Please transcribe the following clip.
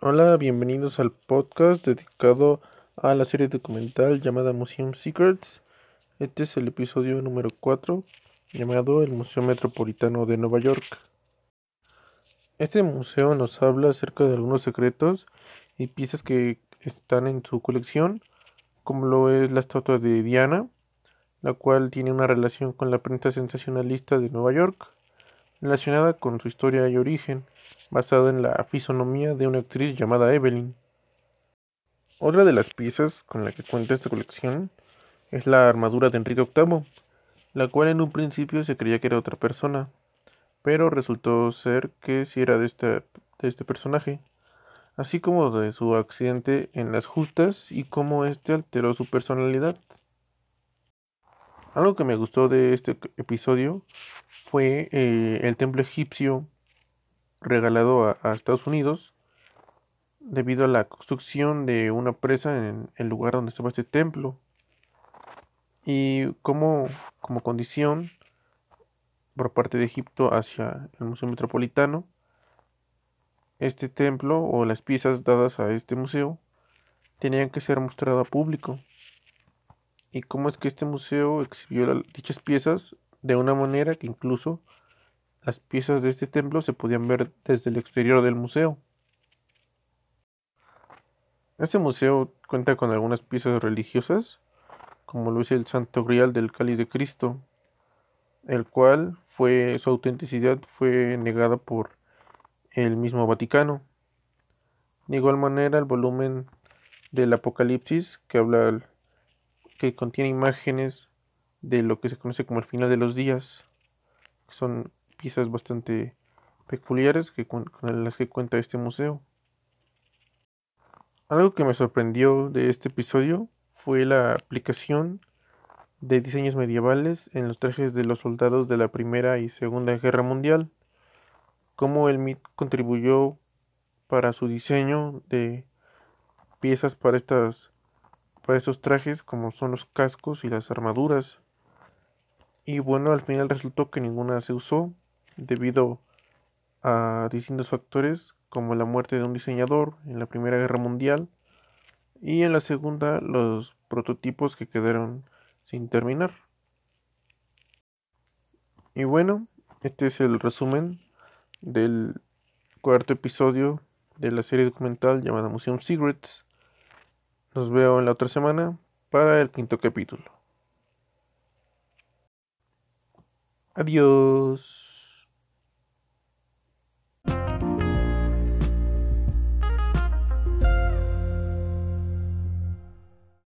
Hola, bienvenidos al podcast dedicado a la serie documental llamada Museum Secrets. Este es el episodio número 4 llamado el Museo Metropolitano de Nueva York. Este museo nos habla acerca de algunos secretos y piezas que están en su colección, como lo es la estatua de Diana, la cual tiene una relación con la prensa sensacionalista de Nueva York, relacionada con su historia y origen basado en la fisonomía de una actriz llamada Evelyn. Otra de las piezas con la que cuenta esta colección es la armadura de Enrique VIII, la cual en un principio se creía que era otra persona, pero resultó ser que sí era de este, de este personaje, así como de su accidente en las justas y cómo éste alteró su personalidad. Algo que me gustó de este episodio fue eh, el templo egipcio regalado a, Estados Unidos debido a la construcción de una presa en el lugar donde estaba este templo. Y como, como condición por parte de Egipto hacia el Museo Metropolitano, este templo o las piezas dadas a este museo tenían que ser mostradas a público. Y cómo es que este museo exhibió dichas piezas de una manera que incluso las piezas de este templo se podían ver desde el exterior del museo. Este museo cuenta con algunas piezas religiosas, como lo es el Santo Grial del Cáliz de Cristo, el cual fue su autenticidad fue negada por el mismo Vaticano. De igual manera, el volumen del Apocalipsis, que habla que contiene imágenes de lo que se conoce como el final de los días, son piezas bastante peculiares que, con las que cuenta este museo. Algo que me sorprendió de este episodio fue la aplicación de diseños medievales en los trajes de los soldados de la Primera y Segunda Guerra Mundial, cómo el MIT contribuyó para su diseño de piezas para estas para estos trajes como son los cascos y las armaduras. Y bueno, al final resultó que ninguna se usó debido a distintos factores como la muerte de un diseñador en la Primera Guerra Mundial y en la Segunda los prototipos que quedaron sin terminar. Y bueno, este es el resumen del cuarto episodio de la serie documental llamada Museum Secrets. Nos veo en la otra semana para el quinto capítulo. Adiós.